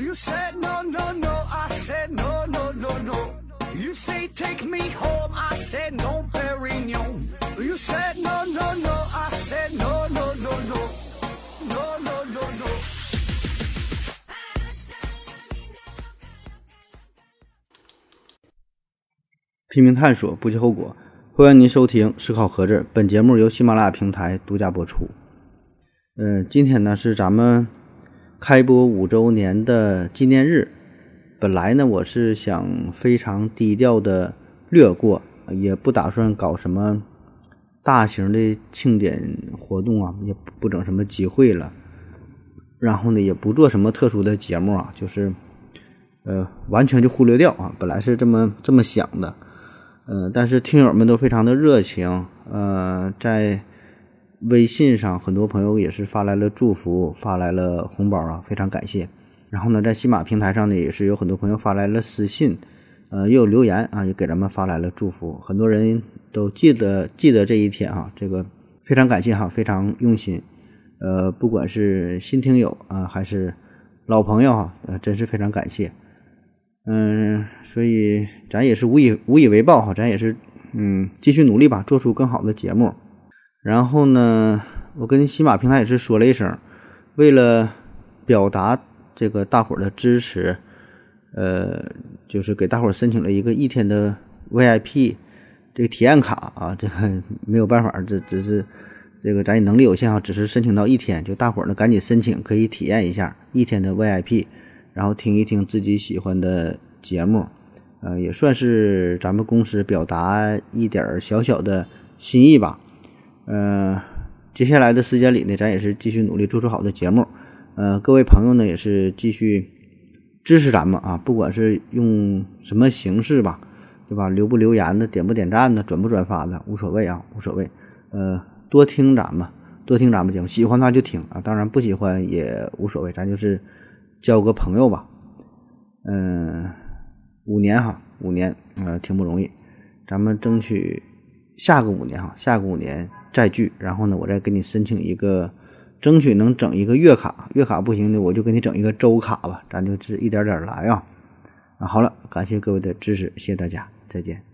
You said no, no, no. I said no, no, no, no. You say take me home. I said no, Perignon. You said no, no, no. I said no, no, no, no. No, no, no, no. 拼命探索，不计后果。欢迎您收听《思考盒子》，本节目由喜马拉雅平台独家播出。嗯、今天呢是咱们开播五周年的纪念日。本来呢，我是想非常低调的略过，也不打算搞什么大型的庆典活动啊，也不整什么集会了。然后呢，也不做什么特殊的节目啊，就是呃，完全就忽略掉啊。本来是这么这么想的。呃，但是听友们都非常的热情，呃，在微信上很多朋友也是发来了祝福，发来了红包啊，非常感谢。然后呢，在喜马平台上呢，也是有很多朋友发来了私信，呃，也有留言啊，也给咱们发来了祝福。很多人都记得记得这一天哈，这个非常感谢哈，非常用心。呃，不管是新听友啊，还是老朋友哈，呃，真是非常感谢。嗯，所以咱也是无以无以为报哈，咱也是嗯继续努力吧，做出更好的节目。然后呢，我跟喜马平台也是说了一声，为了表达这个大伙儿的支持，呃，就是给大伙儿申请了一个一天的 VIP 这个体验卡啊，这个没有办法，这只是这个咱能力有限啊，只是申请到一天，就大伙儿呢赶紧申请，可以体验一下一天的 VIP。然后听一听自己喜欢的节目，呃，也算是咱们公司表达一点小小的心意吧。呃，接下来的时间里呢，咱也是继续努力做出好的节目。呃，各位朋友呢，也是继续支持咱们啊，不管是用什么形式吧，对吧？留不留言的，点不点赞的，转不转发的，无所谓啊，无所谓。呃，多听咱们，多听咱们节目，喜欢的话就听啊，当然不喜欢也无所谓，咱就是。交个朋友吧，嗯，五年哈，五年，呃，挺不容易，咱们争取下个五年哈，下个五年再聚，然后呢，我再给你申请一个，争取能整一个月卡，月卡不行的，我就给你整一个周卡吧，咱就是一点点来啊，啊，好了，感谢各位的支持，谢谢大家，再见。